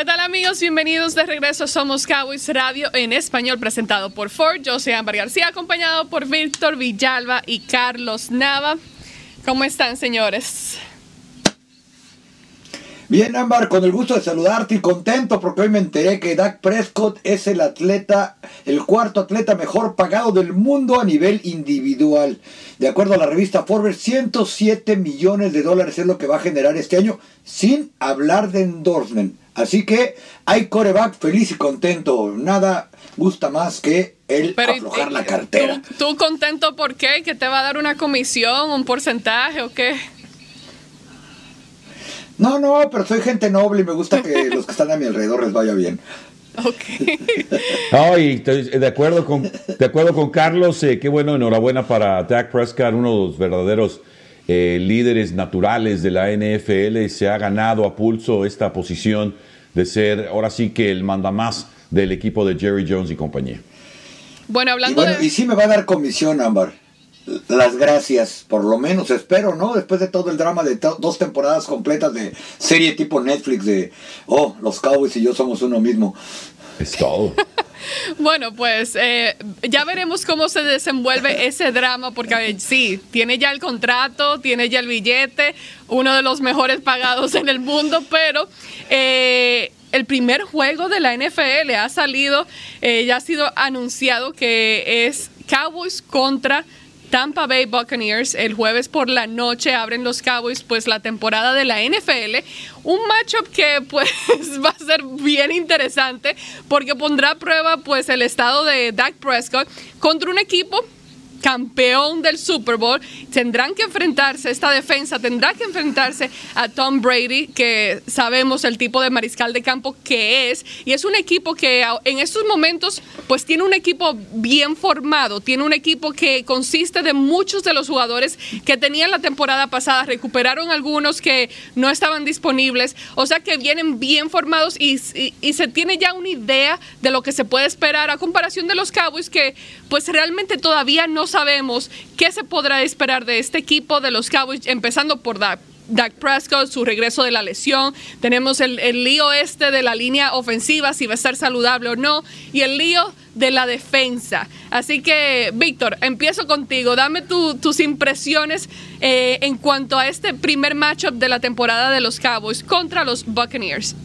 ¿Qué tal amigos? Bienvenidos de regreso. Somos Cowboys Radio en español presentado por Ford. Yo soy Ámbar García, acompañado por Víctor Villalba y Carlos Nava. ¿Cómo están, señores? Bien, Ámbar, con el gusto de saludarte y contento porque hoy me enteré que Dak Prescott es el atleta, el cuarto atleta mejor pagado del mundo a nivel individual. De acuerdo a la revista Forbes, 107 millones de dólares es lo que va a generar este año, sin hablar de endorsement. Así que hay coreback feliz y contento. Nada gusta más que el aflojar la cartera. ¿tú, contento por qué? ¿Que te va a dar una comisión, un porcentaje o qué? No, no, pero soy gente noble y me gusta que los que están a mi alrededor les vaya bien. Ok. estoy de acuerdo con, de acuerdo con Carlos. Eh, qué bueno, enhorabuena para Dak Prescott, uno de los verdaderos eh, líderes naturales de la NFL. Se ha ganado a pulso esta posición de ser ahora sí que el mandamás del equipo de Jerry Jones y compañía. Bueno, hablando y Y sí me va a dar comisión, Ámbar. Las gracias, por lo menos espero, ¿no? Después de todo el drama de dos temporadas completas de serie tipo Netflix de, oh, los Cowboys y yo somos uno mismo. Es todo. Bueno, pues eh, ya veremos cómo se desenvuelve ese drama, porque sí, tiene ya el contrato, tiene ya el billete, uno de los mejores pagados en el mundo, pero eh, el primer juego de la NFL ha salido, eh, ya ha sido anunciado que es Cowboys contra Tampa Bay Buccaneers. El jueves por la noche abren los Cowboys pues la temporada de la NFL. Un matchup que pues va a ser bien interesante porque pondrá a prueba pues el estado de Dak Prescott contra un equipo campeón del Super Bowl, tendrán que enfrentarse, esta defensa tendrá que enfrentarse a Tom Brady, que sabemos el tipo de mariscal de campo que es, y es un equipo que en estos momentos pues tiene un equipo bien formado, tiene un equipo que consiste de muchos de los jugadores que tenían la temporada pasada, recuperaron algunos que no estaban disponibles, o sea que vienen bien formados y, y se tiene ya una idea de lo que se puede esperar a comparación de los Cowboys que pues realmente todavía no sabemos qué se podrá esperar de este equipo de los Cowboys, empezando por Dak. Prescott, su regreso de la lesión. Tenemos el, lío este de la línea ofensiva, si va a estar saludable o no. Y el lío de la defensa. Así que, Víctor, empiezo contigo. Dame tus impresiones eh, en cuanto a este primer matchup de la temporada de los Cowboys contra los Buccaneers.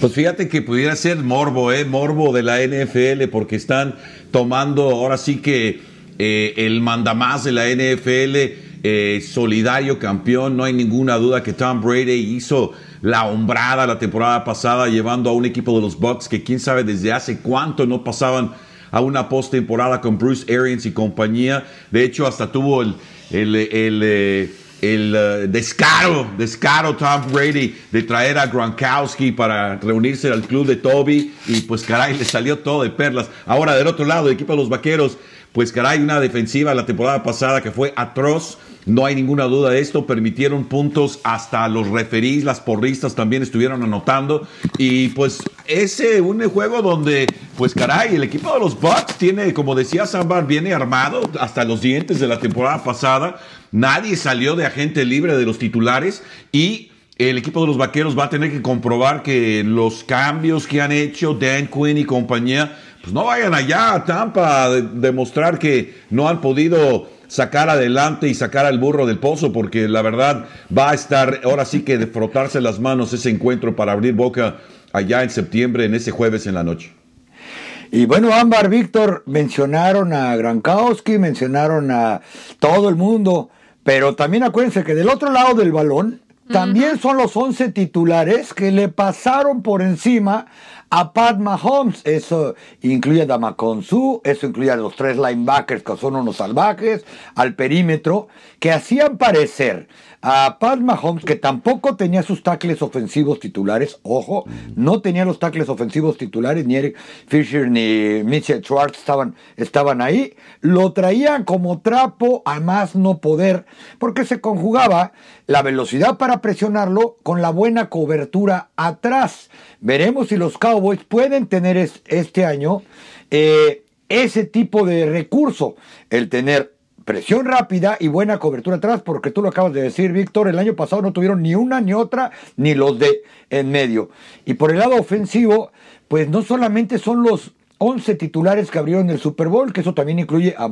Pues fíjate que pudiera ser morbo, ¿eh? Morbo de la NFL, porque están tomando ahora sí que eh, el mandamás de la NFL, eh, solidario campeón. No hay ninguna duda que Tom Brady hizo la hombrada la temporada pasada, llevando a un equipo de los Bucks que quién sabe desde hace cuánto no pasaban a una postemporada con Bruce Arians y compañía. De hecho, hasta tuvo el, eh, el descaro, descaro Tom Brady de traer a Gronkowski para reunirse al club de Toby y pues caray, le salió todo de perlas. Ahora del otro lado, el equipo de los Vaqueros, pues caray, una defensiva la temporada pasada que fue atroz. No hay ninguna duda de esto. Permitieron puntos hasta los referís, las porristas también estuvieron anotando. Y pues ese un juego donde, pues caray, el equipo de los Bucks tiene, como decía Sambar, viene armado hasta los dientes de la temporada pasada. Nadie salió de agente libre de los titulares y el equipo de los vaqueros va a tener que comprobar que los cambios que han hecho Dan Quinn y compañía, pues no vayan allá a Tampa a demostrar que no han podido sacar adelante y sacar al burro del pozo, porque la verdad va a estar ahora sí que de frotarse las manos ese encuentro para abrir boca allá en septiembre, en ese jueves en la noche. Y bueno, Ámbar, Víctor, mencionaron a Grankowski, mencionaron a todo el mundo. Pero también acuérdense que del otro lado del balón también son los 11 titulares que le pasaron por encima a Pat Mahomes. Eso incluye a Damaconsu, eso incluye a los tres linebackers que son unos salvajes, al perímetro, que hacían parecer a Pat Mahomes, que tampoco tenía sus tackles ofensivos titulares, ojo, no tenía los tackles ofensivos titulares, ni Eric Fisher ni Mitchell Schwartz estaban, estaban ahí, lo traían como trapo a más no poder, porque se conjugaba la velocidad para presionarlo con la buena cobertura atrás. Veremos si los Cowboys pueden tener este año eh, ese tipo de recurso, el tener presión rápida y buena cobertura atrás, porque tú lo acabas de decir, Víctor, el año pasado no tuvieron ni una ni otra, ni los de en medio. Y por el lado ofensivo, pues no solamente son los 11 titulares que abrieron el Super Bowl, que eso también incluye a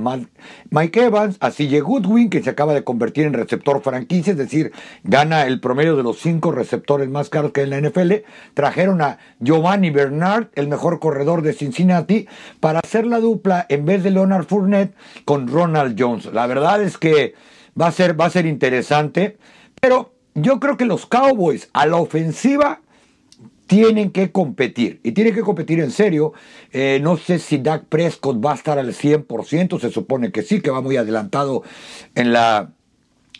Mike Evans, a CJ Goodwin, que se acaba de convertir en receptor franquicia, es decir, gana el promedio de los cinco receptores más caros que hay en la NFL. Trajeron a Giovanni Bernard, el mejor corredor de Cincinnati, para hacer la dupla en vez de Leonard Fournette con Ronald Jones. La verdad es que va a ser, va a ser interesante, pero yo creo que los Cowboys a la ofensiva tienen que competir y tienen que competir en serio. Eh, no sé si Dak Prescott va a estar al 100%, se supone que sí, que va muy adelantado en, la,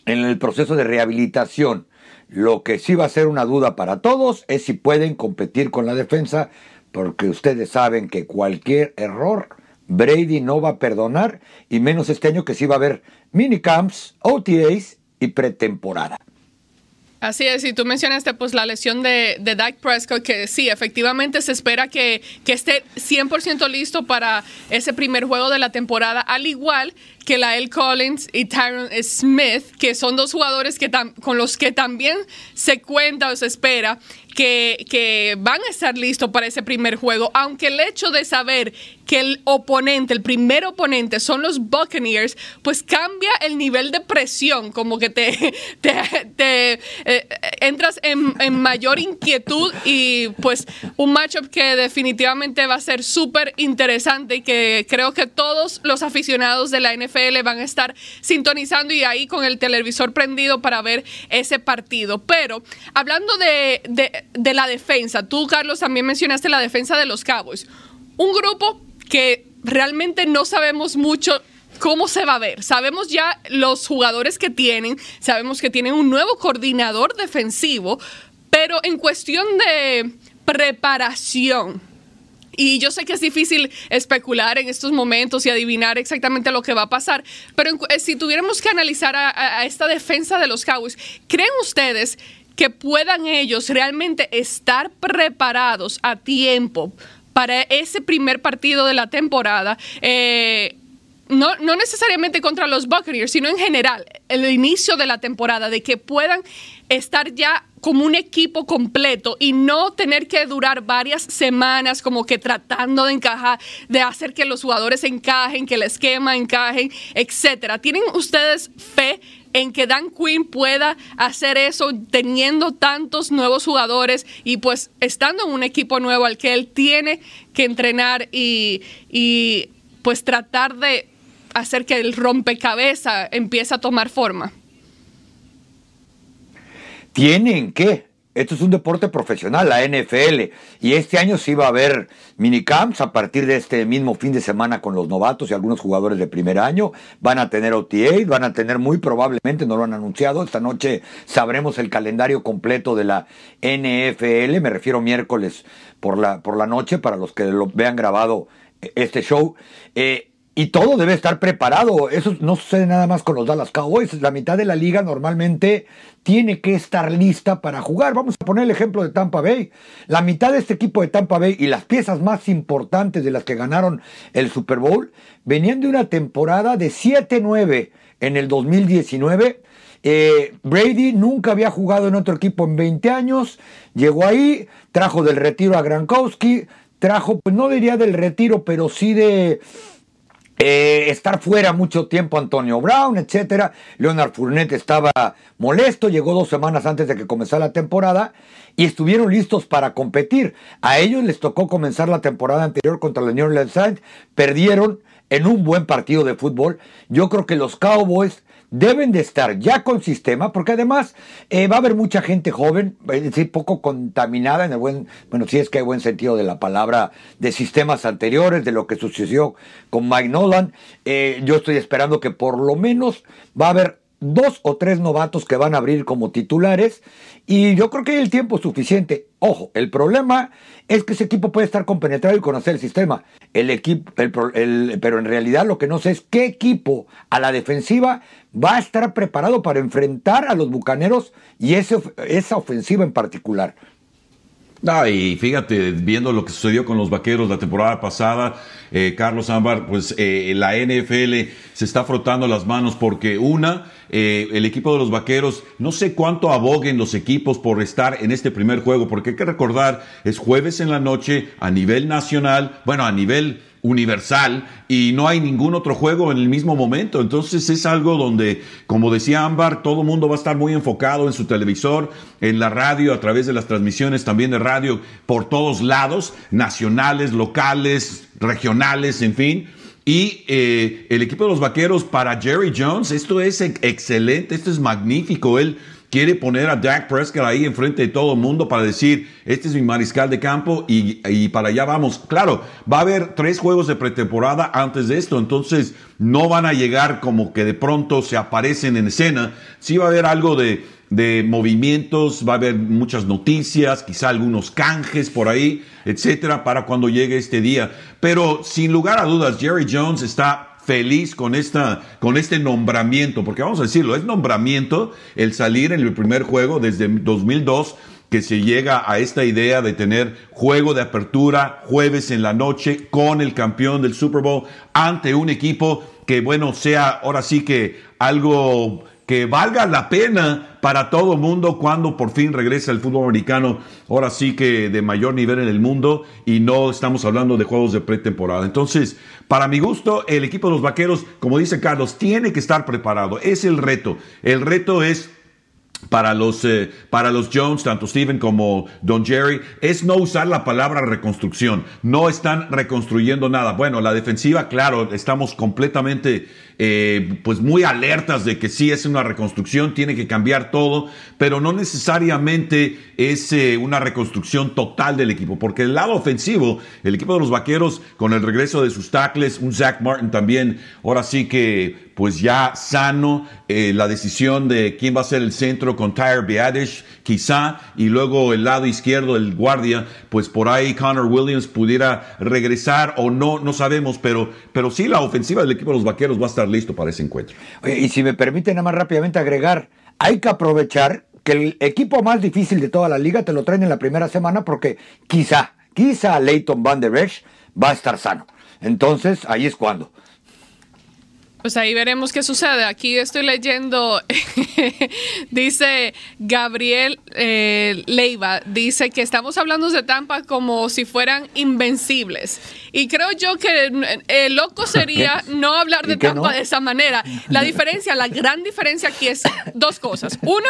en el proceso de rehabilitación. Lo que sí va a ser una duda para todos es si pueden competir con la defensa, porque ustedes saben que cualquier error Brady no va a perdonar, y menos este año que sí va a haber minicamps, OTAs y pretemporada. Así es, y tú mencionaste pues la lesión de, de Dak Prescott, que sí, efectivamente se espera que, que esté 100% listo para ese primer juego de la temporada, al igual que Lael Collins y Tyron Smith, que son dos jugadores que con los que también se cuenta o se espera que, van a estar listos para ese primer juego, aunque el hecho de saber que el oponente, el primer oponente son los Buccaneers, pues cambia el nivel de presión, como que te, eh, entras en, mayor inquietud y pues un matchup que definitivamente va a ser súper interesante y que creo que todos los aficionados de la NFL van a estar sintonizando y ahí con el televisor prendido para ver ese partido. Pero hablando de la defensa, tú Carlos también mencionaste la defensa de los Cowboys. Un grupo que realmente no sabemos mucho cómo se va a ver. Sabemos ya los jugadores que tienen, sabemos que tienen un nuevo coordinador defensivo, pero en cuestión de preparación, y yo sé que es difícil especular en estos momentos y adivinar exactamente lo que va a pasar, pero eh, si tuviéramos que analizar a, esta defensa de los Cowboys, ¿creen ustedes que puedan ellos realmente estar preparados a tiempo para ese primer partido de la temporada? Eh, no, no, necesariamente contra los Buccaneers, sino en general, el inicio de la temporada, de que puedan estar ya como un equipo completo y no tener que durar varias semanas como que tratando de encajar, de hacer que los jugadores encajen, que el esquema encajen, etcétera. ¿Tienen ustedes fe en que Dan Quinn pueda hacer eso teniendo tantos nuevos jugadores y pues estando en un equipo nuevo al que él tiene que entrenar y, y pues tratar de hacer que el rompecabezas empiece a tomar forma? tienen que. Esto es un deporte profesional, la NFL, y este año sí va a haber minicamps a partir de este mismo fin de semana con los novatos y algunos jugadores de primer año. Van a tener OTA, van a tener muy probablemente, no lo han anunciado, esta noche sabremos el calendario completo de la NFL, me refiero miércoles por la, por la noche para los que lo vean grabado eh, este show. Eh, y todo debe estar preparado. Eso no sucede nada más con los Dallas Cowboys. La mitad de la liga normalmente tiene que estar lista para jugar. Vamos a poner el ejemplo de Tampa Bay. La mitad de este equipo de Tampa Bay y las piezas más importantes de las que ganaron el Super Bowl venían de una temporada de 7-9 en el 2019. Eh, Brady nunca había jugado en otro equipo en 20 años. Llegó ahí, trajo del retiro a Gronkowski, trajo, pues no diría del retiro, pero sí de eh, estar fuera mucho tiempo Antonio Brown, etcétera. Leonard Fournette estaba molesto, llegó dos semanas antes de que comenzara la temporada y estuvieron listos para competir. A ellos les tocó comenzar la temporada anterior contra la New Orleans Saints, perdieron en un buen partido de fútbol. Yo creo que los Cowboys deben de estar ya con sistema, porque además eh, va a haber mucha gente joven, es decir, poco contaminada en el buen, bueno, si es que hay buen sentido de la palabra, de sistemas anteriores, de lo que sucedió con Mike Nolan. Eh, yo estoy esperando que por lo menos va a haber dos o tres novatos que van a abrir como titulares y yo creo que hay el tiempo suficiente. Ojo, el problema es que ese equipo puede estar compenetrado y conocer el sistema. El equipo, el, pero en realidad lo que no sé es qué equipo a la defensiva va a estar preparado para enfrentar a los bucaneros y ese, esa ofensiva en particular. Ah, y fíjate, viendo lo que sucedió con los vaqueros la temporada pasada, eh, Carlos Ámbar, pues eh, la NFL se está frotando las manos porque una, eh, el equipo de los vaqueros, no sé cuánto aboguen los equipos por estar en este primer juego, porque hay que recordar, es jueves en la noche a nivel nacional, bueno, a nivel universal y no hay ningún otro juego en el mismo momento. Entonces es algo donde, como decía Ámbar, todo el mundo va a estar muy enfocado en su televisor, en la radio, a través de las transmisiones también de radio por todos lados, nacionales, locales, regionales, en fin. Y eh, el equipo de los Vaqueros para Jerry Jones, esto es excelente, esto es magnífico. Él quiere poner a Dak Prescott ahí enfrente de todo el mundo para decir, este es mi mariscal de campo y, para allá vamos. Claro, va a haber tres juegos de pretemporada antes de esto, entonces no van a llegar como que de pronto se aparecen en escena. Sí va a haber algo de, de movimientos, va a haber muchas noticias, quizá algunos canjes por ahí, etcétera, para cuando llegue este día. Pero sin lugar a dudas, Jerry Jones está feliz con, esta, con este nombramiento, porque vamos a decirlo, es nombramiento el salir en el primer juego desde 2002 que se llega a esta idea de tener juego de apertura jueves en la noche con el campeón del Super Bowl ante un equipo que, bueno, sea ahora sí que algo que valga la pena para todo mundo cuando por fin regresa el fútbol americano, ahora sí que de mayor nivel en el mundo y no estamos hablando de juegos de pretemporada. Entonces, para mi gusto, el equipo de los Vaqueros, como dice Carlos, tiene que estar preparado. Es el reto. El reto es para los, eh, para los Jones, tanto Steven como Don Jerry, es no usar la palabra reconstrucción. No están reconstruyendo nada. Bueno, la defensiva, claro, estamos completamente eh, pues muy alertas de que sí es una reconstrucción, tiene que cambiar todo, pero no necesariamente es eh, una reconstrucción total del equipo, porque el lado ofensivo, el equipo de los Vaqueros, con el regreso de sus tackles, un Zach Martin también, ahora sí que pues ya sano, eh, la decisión de quién va a ser el centro con Tyre Biadish, quizá, y luego el lado izquierdo, el guardia, pues por ahí Connor Williams pudiera regresar o no, no sabemos, pero, pero sí la ofensiva del equipo de los Vaqueros va a estar listo para ese encuentro. y si me permiten nada más rápidamente agregar, hay que aprovechar que el equipo más difícil de toda la liga te lo traen en la primera semana porque quizá, quizá Leighton Van Der Esch va a estar sano. Entonces, ahí es cuando. Pues ahí veremos qué sucede. Aquí estoy leyendo, dice Gabriel eh, Leiva, dice que estamos hablando de Tampa como si fueran invencibles. Y creo yo que eh, loco sería no hablar de Tampa de esa manera. La diferencia, la gran diferencia aquí es dos cosas. Una,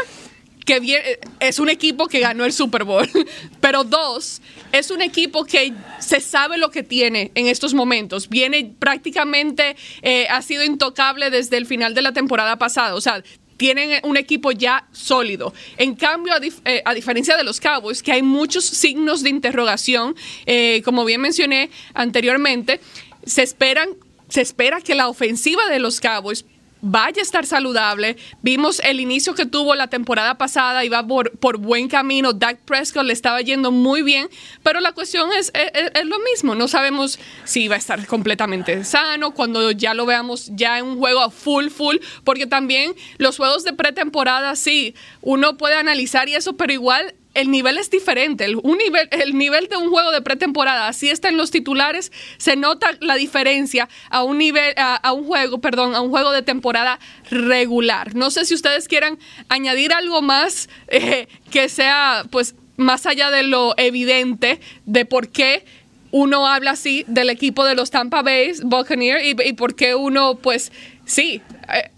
que es un equipo que ganó el Super Bowl, pero dos, es un equipo que se sabe lo que tiene en estos momentos. Viene prácticamente, eh, ha sido intocable desde el final de la temporada pasada. O sea, tienen un equipo ya sólido. En cambio, a, eh, diferencia de los Cowboys, que hay muchos signos de interrogación, eh, como bien mencioné anteriormente, se esperan se espera que la ofensiva de los Cowboys vaya a estar saludable. Vimos el inicio que tuvo la temporada pasada, iba por, buen camino. Dak Prescott le estaba yendo muy bien, pero la cuestión es, es, lo mismo. No sabemos si va a estar completamente sano cuando ya lo veamos ya en un juego full, full, porque también los juegos de pretemporada, sí, uno puede analizar y eso, pero igual el nivel es diferente. El, nivel, el nivel de un juego de pretemporada, así está en los titulares, se nota la diferencia a un nivel, a, un juego, perdón, a un juego de temporada regular. No sé si ustedes quieran añadir algo más eh, que sea, pues, más allá de lo evidente de por qué uno habla así del equipo de los Tampa Bay Buccaneers y, por qué uno, pues, sí, eh,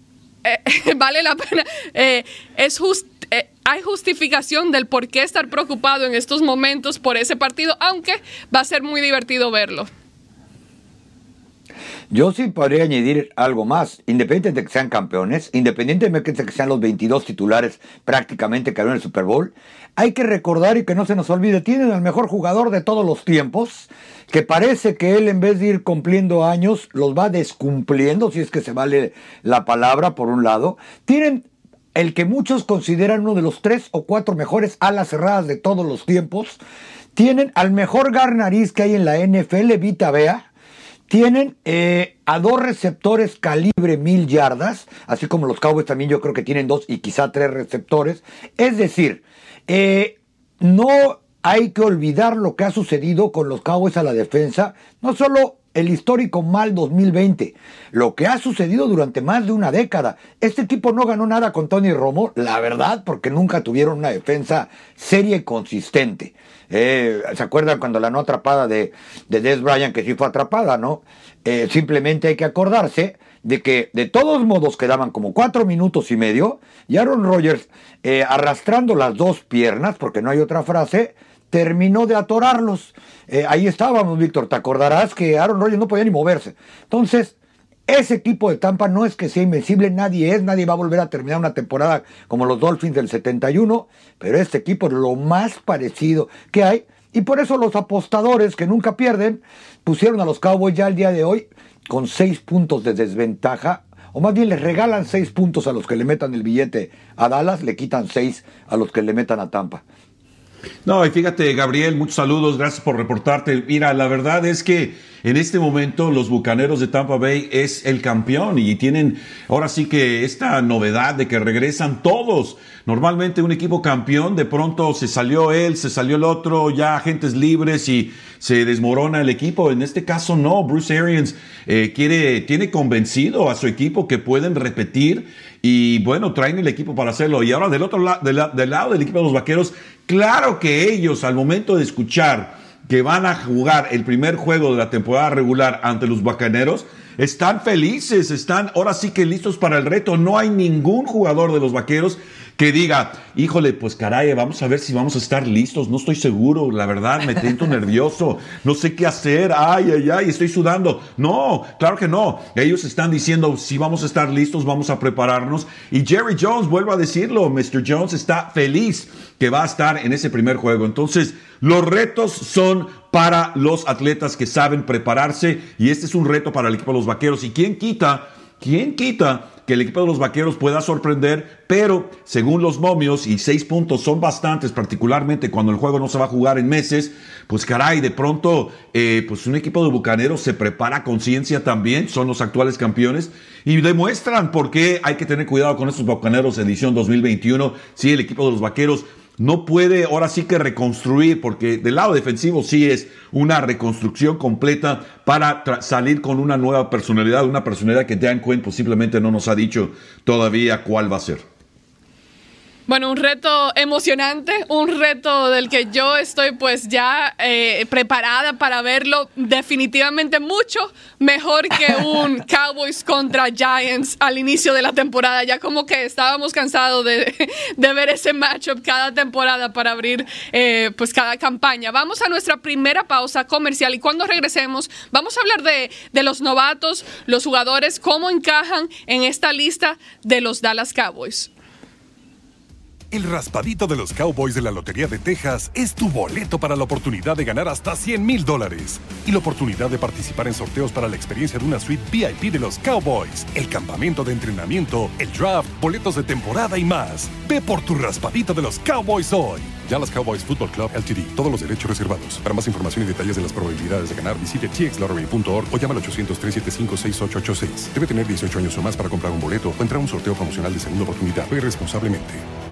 eh, vale la pena. es justo hay justificación del por qué estar preocupado en estos momentos por ese partido, aunque va a ser muy divertido verlo. Yo sí podría añadir algo más, independientemente de que sean campeones, independientemente de que sean los 22 titulares prácticamente que en el Super Bowl, hay que recordar y que no se nos olvide, tienen al mejor jugador de todos los tiempos, que parece que él en vez de ir cumpliendo años, los va descumpliendo, si es que se vale la palabra por un lado. Tienen el que muchos consideran uno de los tres o cuatro mejores alas cerradas de todos los tiempos. Tienen al mejor garnariz que hay en la NFL, Vita Bea. Tienen eh, a dos receptores calibre mil yardas, así como los Cowboys también yo creo que tienen dos y quizá tres receptores. Es decir, eh, no hay que olvidar lo que ha sucedido con los Cowboys a la defensa, no solo el histórico mal 2020, lo que ha sucedido durante más de una década. Este tipo no ganó nada con Tony Romo, la verdad, porque nunca tuvieron una defensa seria y consistente. Eh, ¿Se acuerdan cuando la no atrapada de, de Des Bryant, que sí fue atrapada, no? Eh, simplemente hay que acordarse de que de todos modos quedaban como cuatro minutos y medio y Aaron Rodgers eh, arrastrando las dos piernas, porque no hay otra frase, terminó de atorarlos. Eh, ahí estábamos, Víctor. Te acordarás que Aaron Rodgers no podía ni moverse. Entonces, ese equipo de Tampa no es que sea invencible, nadie es, nadie va a volver a terminar una temporada como los Dolphins del 71, pero este equipo es lo más parecido que hay. Y por eso los apostadores que nunca pierden pusieron a los Cowboys ya el día de hoy con seis puntos de desventaja, o más bien les regalan seis puntos a los que le metan el billete a Dallas, le quitan seis a los que le metan a Tampa. No, y fíjate, Gabriel, muchos saludos, gracias por reportarte. Mira, la verdad es que en este momento los Bucaneros de Tampa Bay es el campeón y tienen ahora sí que esta novedad de que regresan todos. Normalmente un equipo campeón, de pronto se salió él, se salió el otro, ya agentes libres y se desmorona el equipo. En este caso no, Bruce Arians eh, quiere, tiene convencido a su equipo que pueden repetir y bueno, traen el equipo para hacerlo. Y ahora del otro lado, del, del lado del equipo de los Vaqueros, claro que ellos al momento de escuchar que van a jugar el primer juego de la temporada regular ante los Bacaneros, están felices, están ahora sí que listos para el reto. No hay ningún jugador de los Vaqueros que diga, híjole, pues caray, vamos a ver si vamos a estar listos. No estoy seguro, la verdad, me siento nervioso, no sé qué hacer, ay, ay, ay, estoy sudando. No, claro que no. Ellos están diciendo, si vamos a estar listos, vamos a prepararnos. Y Jerry Jones, vuelvo a decirlo, Mr. Jones está feliz que va a estar en ese primer juego. Entonces, los retos son para los atletas que saben prepararse y este es un reto para el equipo de los Vaqueros. ¿Y quién quita? ¿Quién quita que el equipo de los Vaqueros pueda sorprender? Pero según los momios, y seis puntos son bastantes, particularmente cuando el juego no se va a jugar en meses, pues caray, de pronto, eh, pues un equipo de Bucaneros se prepara con ciencia también, son los actuales campeones, y demuestran por qué hay que tener cuidado con estos Bucaneros edición 2021. Sí, el equipo de los Vaqueros no puede ahora sí que reconstruir, porque del lado defensivo sí es una reconstrucción completa para salir con una nueva personalidad, una personalidad que Dan Quinn posiblemente no nos ha dicho todavía cuál va a ser. Bueno, un reto emocionante, un reto del que yo estoy pues ya eh, preparada para verlo definitivamente mucho mejor que un Cowboys contra Giants al inicio de la temporada. Ya como que estábamos cansados de, ver ese matchup cada temporada para abrir eh, pues cada campaña. Vamos a nuestra primera pausa comercial y cuando regresemos vamos a hablar de, de los novatos, los jugadores, cómo encajan en esta lista de los Dallas Cowboys. El raspadito de los Cowboys de la Lotería de Texas es tu boleto para la oportunidad de ganar hasta 100 mil dólares y la oportunidad de participar en sorteos para la experiencia de una suite VIP de los Cowboys, el campamento de entrenamiento, el draft, boletos de temporada y más. Ve por tu raspadito de los Cowboys hoy. Ya las Cowboys Football Club LTD. Todos los derechos reservados. Para más información y detalles de las probabilidades de ganar, visite txlottery.org o llama al 800-375-6886. Debe tener 18 años o más para comprar un boleto o entrar a un sorteo promocional de segunda oportunidad. Juegue responsablemente.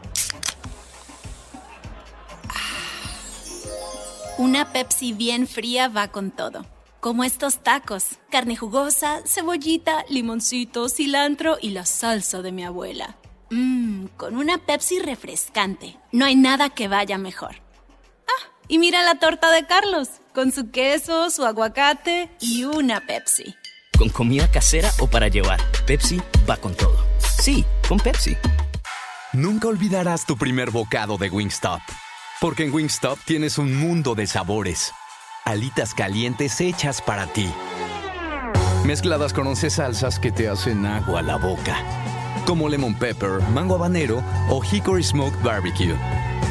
Una Pepsi bien fría va con todo. Como estos tacos. Carne jugosa, cebollita, limoncito, cilantro y la salsa de mi abuela. Mmm, con una Pepsi refrescante. No hay nada que vaya mejor. Ah, y mira la torta de Carlos, con su queso, su aguacate y una Pepsi. Con comida casera o para llevar, Pepsi va con todo. Sí, con Pepsi. Nunca olvidarás tu primer bocado de Wingstop porque en Wingstop tienes un mundo de sabores. Alitas calientes hechas para ti. mezcladas con 11 salsas que te hacen agua a la boca, como lemon pepper, mango habanero o hickory smoked barbecue.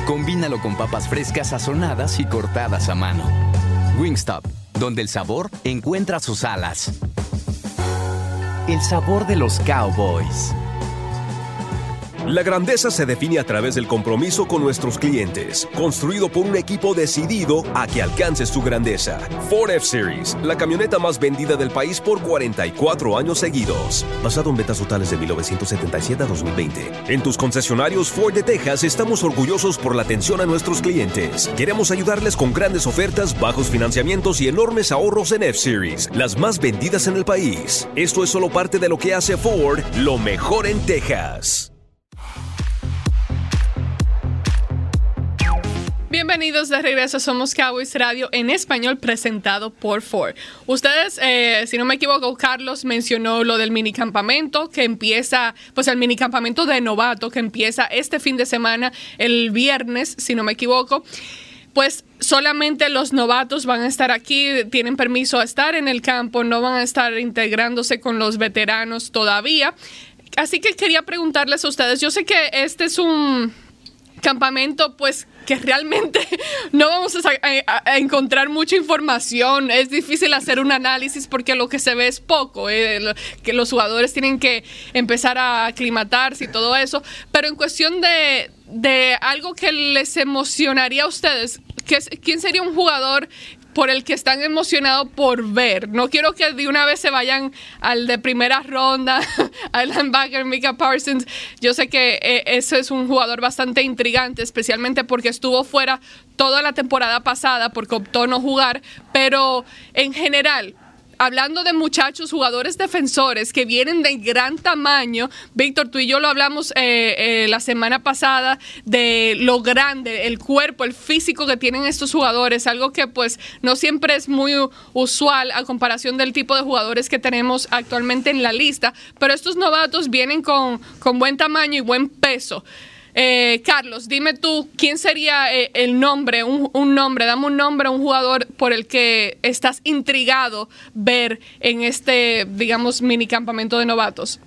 Combínalo con papas frescas sazonadas y cortadas a mano. Wingstop, donde el sabor encuentra sus alas. El sabor de los cowboys. La grandeza se define a través del compromiso con nuestros clientes, construido por un equipo decidido a que alcances tu grandeza. Ford F-Series, la camioneta más vendida del país por 44 años seguidos. Basado en ventas totales de 1977 a 2020. En tus concesionarios Ford de Texas estamos orgullosos por la atención a nuestros clientes. Queremos ayudarles con grandes ofertas, bajos financiamientos y enormes ahorros en F-Series, las más vendidas en el país. Esto es solo parte de lo que hace Ford lo mejor en Texas. Bienvenidos de regreso Somos Cowboys Radio en español presentado por Ford. Ustedes, eh, si no me equivoco, Carlos mencionó lo del minicampamento que empieza, pues el minicampamento de novato que empieza este fin de semana, el viernes, si no me equivoco pues solamente los novatos van a estar aquí, tienen permiso a estar en el campo, no van a estar integrándose con los veteranos todavía. Así que quería preguntarles a ustedes, yo sé que este es un campamento pues que realmente no vamos a, encontrar mucha información. Es difícil hacer un análisis porque lo que se ve es poco, eh, que los jugadores tienen que empezar a aclimatarse y todo eso. Pero en cuestión de, de algo que les emocionaría a ustedes, ¿quién sería un jugador por el que están emocionados por ver. No quiero que de una vez se vayan al de primera ronda, al linebacker Mika Parsons. Yo sé que eh, ese es un jugador bastante intrigante, especialmente porque estuvo fuera toda la temporada pasada porque optó no jugar, pero en general, hablando de muchachos jugadores defensores que vienen de gran tamaño, Víctor, tú y yo lo hablamos eh, eh, la semana pasada de lo grande, el cuerpo, el físico que tienen estos jugadores, algo que pues no siempre es muy usual a comparación del tipo de jugadores que tenemos actualmente en la lista, pero estos novatos vienen con, con buen tamaño y buen peso. Eh, Carlos, dime tú, ¿quién sería eh, el nombre, un, un, nombre, dame un nombre a un jugador por el que estás intrigado ver en este, digamos, mini campamento de novatos?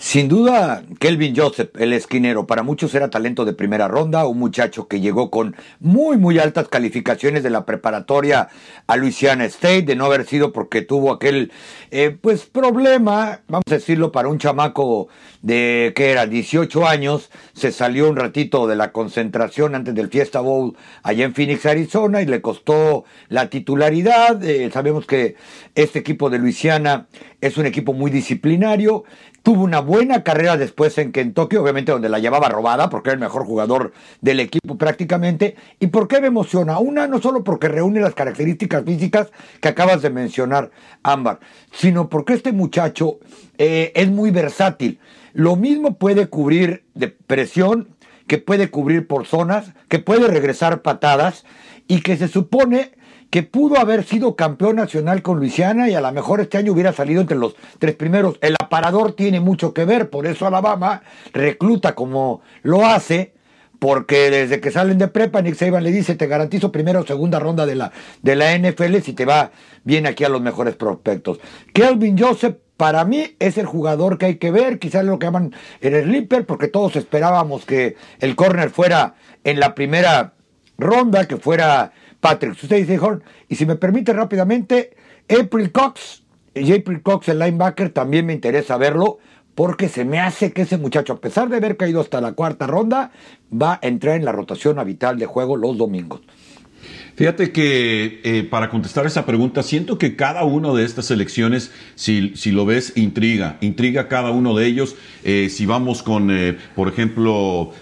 Sin duda, Kelvin Joseph, el esquinero, para muchos era talento de primera ronda, un muchacho que llegó con muy, muy altas calificaciones de la preparatoria a Louisiana State, de no haber sido porque tuvo aquel, eh, pues, problema, vamos a decirlo, para un chamaco de, que era 18 años, se salió un ratito de la concentración antes del Fiesta Bowl allá en Phoenix, Arizona, y le costó la titularidad. Eh, sabemos que este equipo de Luisiana es un equipo muy disciplinario, Tuvo una buena carrera después en Kentucky, obviamente donde la llevaba robada, porque era el mejor jugador del equipo prácticamente. ¿Y por qué me emociona? Una, no solo porque reúne las características físicas que acabas de mencionar, Ámbar, sino porque este muchacho eh, es muy versátil. Lo mismo puede cubrir de presión, que puede cubrir por zonas, que puede regresar patadas y que se supone que pudo haber sido campeón nacional con Luisiana y a lo mejor este año hubiera salido entre los tres primeros. El aparador tiene mucho que ver, por eso Alabama recluta como lo hace, porque desde que salen de prepa, Nick Saban le dice, te garantizo primera o segunda ronda de la, de la NFL si te va bien aquí a los mejores prospectos. Kelvin Joseph para mí es el jugador que hay que ver, quizás lo que llaman el sleeper, porque todos esperábamos que el corner fuera en la primera ronda, que fuera Patrick. Usted dice, y si me permite rápidamente, April Cox, April Cox, el linebacker, también me interesa verlo, porque se me hace que ese muchacho, a pesar de haber caído hasta la cuarta ronda, va a entrar en la rotación habitual de juego los domingos. Fíjate que eh, para contestar esa pregunta, siento que cada una de estas elecciones, si, si lo ves, intriga, intriga cada uno de ellos. Eh, si vamos con, eh, por ejemplo,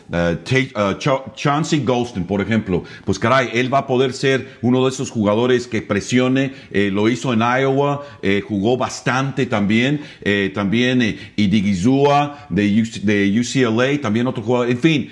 Chauncey Golston, por ejemplo, pues caray, él va a poder ser uno de esos jugadores que presione, lo hizo en Iowa, jugó bastante también, también Idigizua de, de UCLA, también otro jugador, en fin,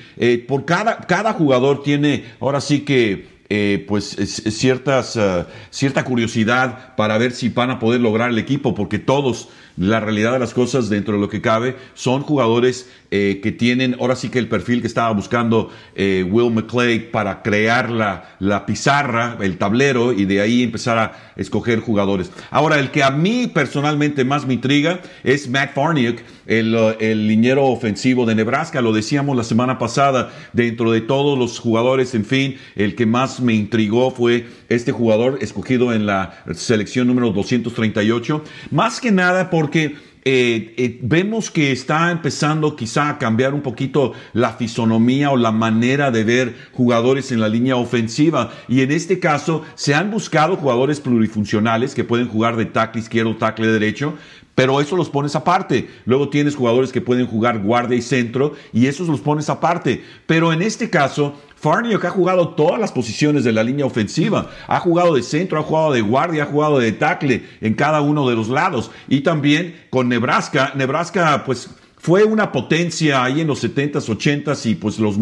por cada, cada jugador tiene, ahora sí que eh, pues ciertas, eh, cierta curiosidad para ver si van a poder lograr el equipo, porque todos la realidad de las cosas dentro de lo que cabe son jugadores eh, que tienen ahora sí que el perfil que estaba buscando eh, Will McClay para crear la, la pizarra, el tablero y de ahí empezar a escoger jugadores. Ahora, el que a mí personalmente más me intriga es Matt Farniuk, el, el liniero ofensivo de Nebraska. Lo decíamos la semana pasada, dentro de todos los jugadores, en fin, el que más me intrigó fue este jugador escogido en la selección número 238. Más que nada porque eh, eh, vemos que está empezando quizá a cambiar un poquito la fisonomía o la manera de ver jugadores en la línea ofensiva. Y en este caso se han buscado jugadores plurifuncionales que pueden jugar de tackle izquierdo, tackle derecho, pero eso los pones aparte. Luego tienes jugadores que pueden jugar guardia y centro y esos los pones aparte. Pero en este caso, Farniok ha jugado todas las posiciones de la línea ofensiva. Ha jugado de centro, ha jugado de guardia, ha jugado de tackle en cada uno de los lados. Y también con Nebraska. Nebraska, pues fue una potencia ahí en los 70s, 80s y pues los,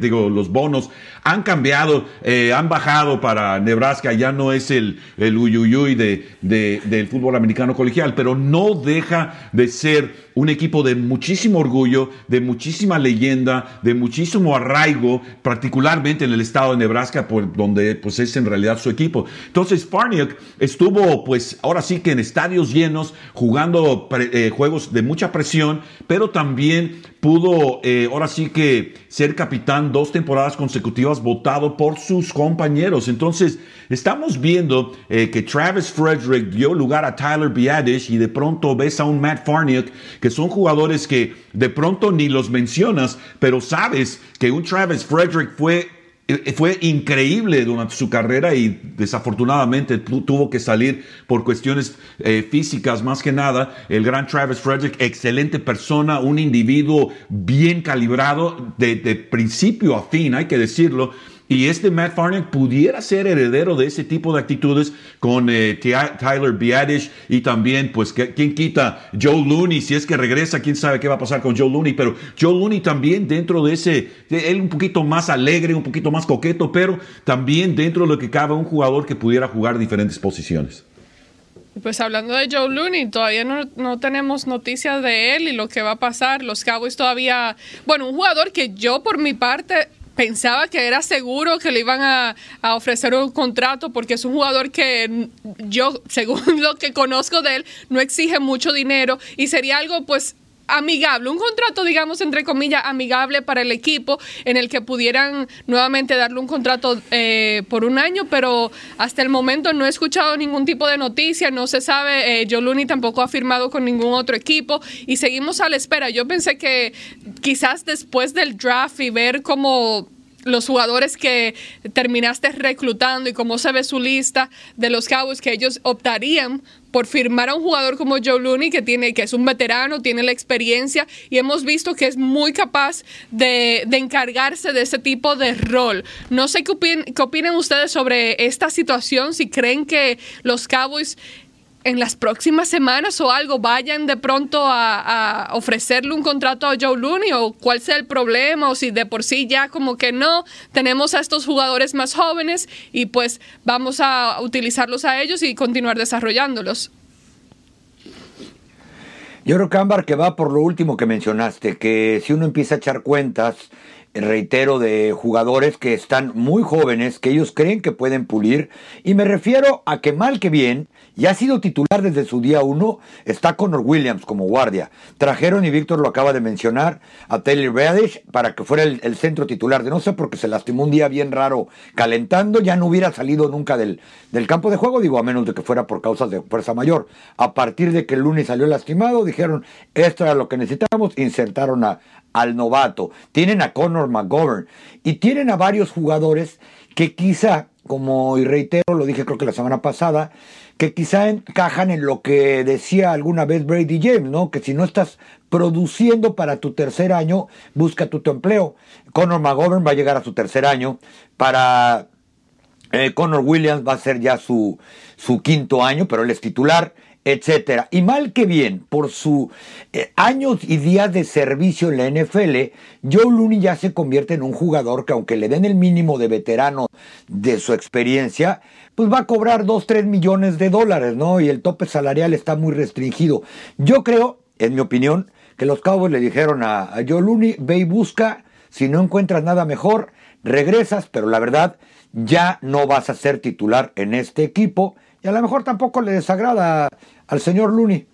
digo, los bonos han cambiado, eh, han bajado para Nebraska, ya no es el, el uyuyuy de, de, del fútbol americano colegial, pero no deja de ser un equipo de muchísimo orgullo, de muchísima leyenda, de muchísimo arraigo, particularmente en el estado de Nebraska, por donde pues es en realidad su equipo. Entonces Farniok estuvo pues ahora sí que en estadios llenos, jugando eh, juegos de mucha presión, pero también pudo eh, ahora sí que ser capitán dos temporadas consecutivas votado por sus compañeros. Entonces, estamos viendo eh, que Travis Frederick dio lugar a Tyler Biadish y de pronto ves a un Matt Farniok, que son jugadores que de pronto ni los mencionas, pero sabes que un Travis Frederick fue fue increíble durante su carrera y desafortunadamente tuvo que salir por cuestiones eh, físicas más que nada. El gran Travis Frederick, excelente persona, un individuo bien calibrado de principio a fin, hay que decirlo y este Matt Farniok pudiera ser heredero de ese tipo de actitudes con eh, Tyler Biadish y también, pues, ¿quién quita? Joe Looney, si es que regresa, quién sabe qué va a pasar con Joe Looney, pero Joe Looney también dentro de ese, él un poquito más alegre, un poquito más coqueto, pero también dentro de lo que cabe un jugador que pudiera jugar diferentes posiciones. Pues hablando de Joe Looney, todavía no, no, tenemos noticias de él y lo que va a pasar. Los Cowboys todavía, bueno, un jugador que yo por mi parte pensaba que era seguro que le iban a, ofrecer un contrato porque es un jugador que yo, según lo que conozco de él, no exige mucho dinero y sería algo pues amigable, un contrato, digamos, entre comillas, amigable para el equipo, en el que pudieran nuevamente darle un contrato eh, por un año, pero hasta el momento no he escuchado ningún tipo de noticia, no se sabe, eh, tampoco ha firmado con ningún otro equipo y seguimos a la espera. Yo pensé que quizás después del draft y ver cómo los jugadores que terminaste reclutando y cómo se ve su lista de los Cowboys que ellos optarían por firmar a un jugador como Joe Looney que tiene que es un veterano, tiene la experiencia y hemos visto que es muy capaz de, encargarse de ese tipo de rol. No sé qué, qué opinan ustedes sobre esta situación, si creen que los Cowboys en las próximas semanas o algo vayan de pronto a, ofrecerle un contrato a Joe Looney o cuál sea el problema o si de por sí ya como que no tenemos a estos jugadores más jóvenes y pues vamos a utilizarlos a ellos y continuar desarrollándolos. Yo creo, Cámbar, que va por lo último que mencionaste, que si uno empieza a echar cuentas, reitero, de jugadores que están muy jóvenes, que ellos creen que pueden pulir, y me refiero a que mal que bien, y ha sido titular desde su día uno, está Connor Williams como guardia. Trajeron, y Víctor lo acaba de mencionar, a Taylor Radish para que fuera el, centro titular. De no sé porque se lastimó un día bien raro calentando, ya no hubiera salido nunca del, del campo de juego, digo, a menos de que fuera por causas de fuerza mayor. A partir de que el lunes salió lastimado, dijeron, esto era lo que necesitamos, insertaron a, al novato. Tienen a Connor McGovern y tienen a varios jugadores que quizá, como y reitero, lo dije creo que la semana pasada, que quizá encajan en lo que decía alguna vez Brady James, ¿no? Que si no estás produciendo para tu tercer año, busca tu, empleo. Conor McGovern va a llegar a su tercer año. Para eh, Conor Williams va a ser ya su, su quinto año, pero él es titular. Etcétera. Y mal que bien, por sus eh, años y días de servicio en la NFL, Joe Looney ya se convierte en un jugador que aunque le den el mínimo de veterano de su experiencia, pues va a cobrar 2, 3 millones de dólares, ¿no? Y el tope salarial está muy restringido. Yo creo, en mi opinión, que los Cowboys le dijeron a, Joe Looney, ve y busca, si no encuentras nada mejor, regresas, pero la verdad, ya no vas a ser titular en este equipo y a lo mejor tampoco le desagrada al señor Looney.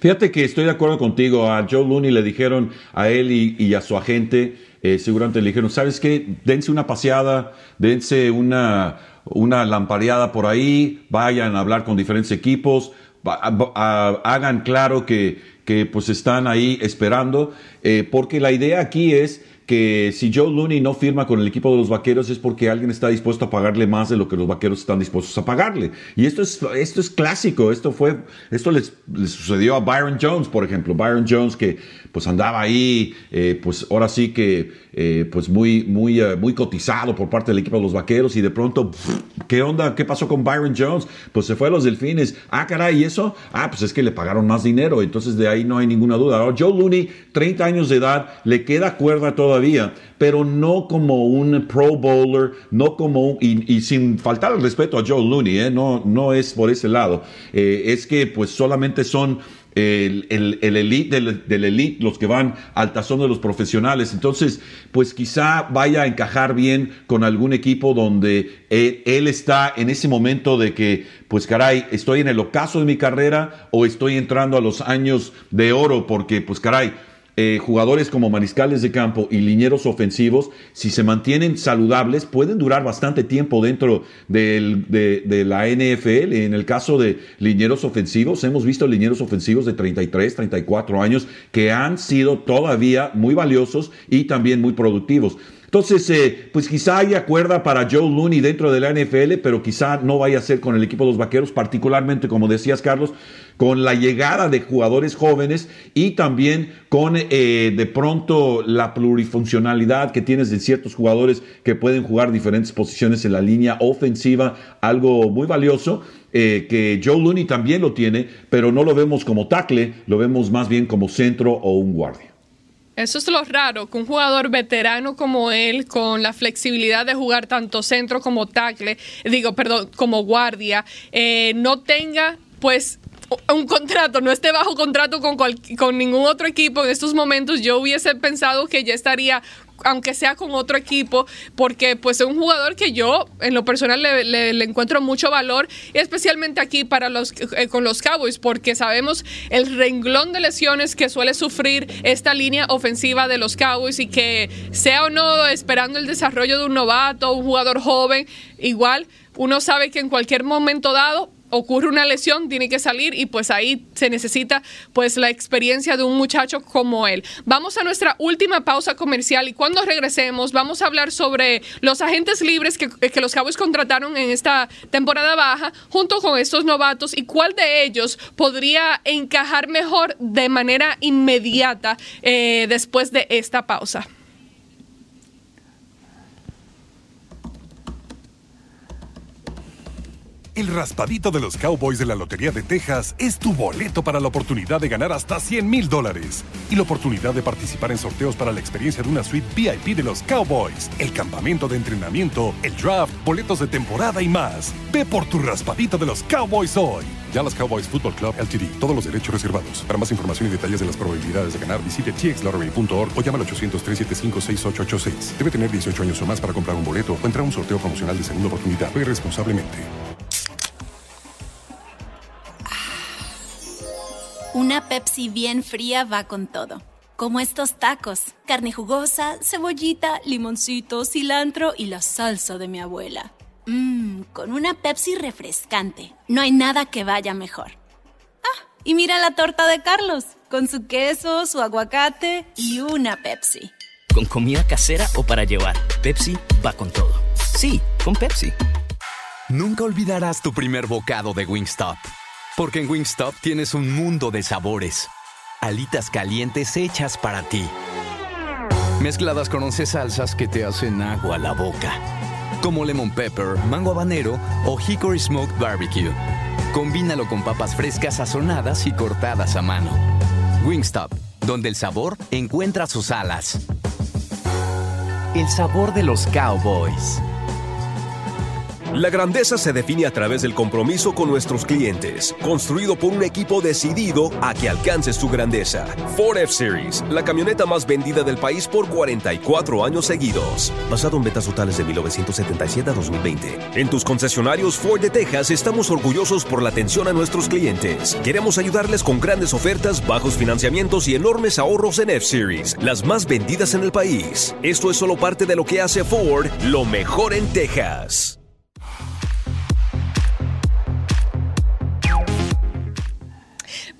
Fíjate que estoy de acuerdo contigo. A Joe Looney le dijeron a él y, a su agente, eh, seguramente le dijeron, ¿sabes qué? Dense una paseada, dense una, una lampareada por ahí, vayan a hablar con diferentes equipos, hagan claro que, que pues están ahí esperando, eh, porque la idea aquí es que si Joe Looney no firma con el equipo de los vaqueros es porque alguien está dispuesto a pagarle más de lo que los vaqueros están dispuestos a pagarle. Y esto es, esto es clásico, esto fue, esto les, sucedió a Byron Jones, por ejemplo. Byron Jones que pues andaba ahí, eh, pues ahora sí que eh, pues muy, muy, eh, muy cotizado por parte del equipo de los vaqueros y de pronto, ¿qué onda? ¿Qué pasó con Byron Jones? Pues se fue a los delfines. Ah, caray, ¿y eso? Ah, pues es que le pagaron más dinero, entonces de ahí no hay ninguna duda. Ahora, Joe Looney, 30 años de edad, le queda cuerda todavía, pero no como un pro bowler, no como un, y, sin faltar el respeto a Joe Looney, no, no es por ese lado, es que pues solamente son el, el, elite del, elite, los que van al tazón de los profesionales. Entonces, pues quizá vaya a encajar bien con algún equipo donde él, él, está en ese momento de que, pues caray, estoy en el ocaso de mi carrera o estoy entrando a los años de oro porque, pues caray, eh, jugadores como mariscales de campo y linieros ofensivos, si se mantienen saludables, pueden durar bastante tiempo dentro de, la NFL. En el caso de linieros ofensivos, hemos visto linieros ofensivos de 33, 34 años que han sido todavía muy valiosos y también muy productivos. Entonces, eh, pues quizá haya cuerda para Joe Looney dentro de la NFL, pero quizá no vaya a ser con el equipo de los Vaqueros, particularmente, como decías, Carlos, con la llegada de jugadores jóvenes y también con eh, de pronto la plurifuncionalidad que tienes de ciertos jugadores que pueden jugar diferentes posiciones en la línea ofensiva, algo muy valioso. Eh, que Joe Looney también lo tiene, pero no lo vemos como tackle, lo vemos más bien como centro o un guardia. Eso es lo raro, que un jugador veterano como él, con la flexibilidad de jugar tanto centro como tackle, digo, perdón, como guardia, eh, no tenga pues un contrato, no esté bajo contrato con, con ningún otro equipo en estos momentos, yo hubiese pensado que ya estaría aunque sea con otro equipo, porque pues es un jugador que yo en lo personal le, encuentro mucho valor, y especialmente aquí para los eh, con los Cowboys, porque sabemos el renglón de lesiones que suele sufrir esta línea ofensiva de los Cowboys y que sea o no esperando el desarrollo de un novato, un jugador joven, igual uno sabe que en cualquier momento dado ocurre una lesión, tiene que salir y pues ahí se necesita pues la experiencia de un muchacho como él. Vamos a nuestra última pausa comercial y cuando regresemos vamos a hablar sobre los agentes libres que, los Cowboys contrataron en esta temporada baja junto con estos novatos y cuál de ellos podría encajar mejor de manera inmediata eh, después de esta pausa. El raspadito de los Cowboys de la Lotería de Texas es tu boleto para la oportunidad de ganar hasta 100 mil dólares y la oportunidad de participar en sorteos para la experiencia de una suite VIP de los Cowboys, el campamento de entrenamiento, el draft, boletos de temporada y más. Ve por tu raspadito de los Cowboys hoy. Ya las Cowboys Football Club LTD. Todos los derechos reservados. Para más información y detalles de las probabilidades de ganar, visite txlottery.org o llama al 800-375-6886. Debe tener 18 años o más para comprar un boleto o entrar a un sorteo promocional de segunda oportunidad. Juegue responsablemente. Una Pepsi bien fría va con todo. Como estos tacos, carne jugosa, cebollita, limoncito, cilantro y la salsa de mi abuela. Mmm, con una Pepsi refrescante. No hay nada que vaya mejor. Ah, y mira la torta de Carlos, con su queso, su aguacate y una Pepsi. Con comida casera o para llevar, Pepsi va con todo. Sí, con Pepsi. Nunca olvidarás tu primer bocado de Wingstop porque en Wingstop tienes un mundo de sabores. Alitas calientes hechas para ti. Mezcladas con 11 salsas que te hacen agua a la boca. Como lemon pepper, mango habanero o hickory smoked barbecue Combínalo con papas frescas sazonadas y cortadas a mano. Wingstop, donde el sabor encuentra sus alas. El sabor de los cowboys. La grandeza se define a través del compromiso con nuestros clientes, construido por un equipo decidido a que alcances tu grandeza. Ford F-Series, la camioneta más vendida del país por 44 años seguidos. Basado en ventas totales de 1977 a 2020. En tus concesionarios Ford de Texas estamos orgullosos por la atención a nuestros clientes. Queremos ayudarles con grandes ofertas, bajos financiamientos y enormes ahorros en F-Series, las más vendidas en el país. Esto es solo parte de lo que hace Ford lo mejor en Texas.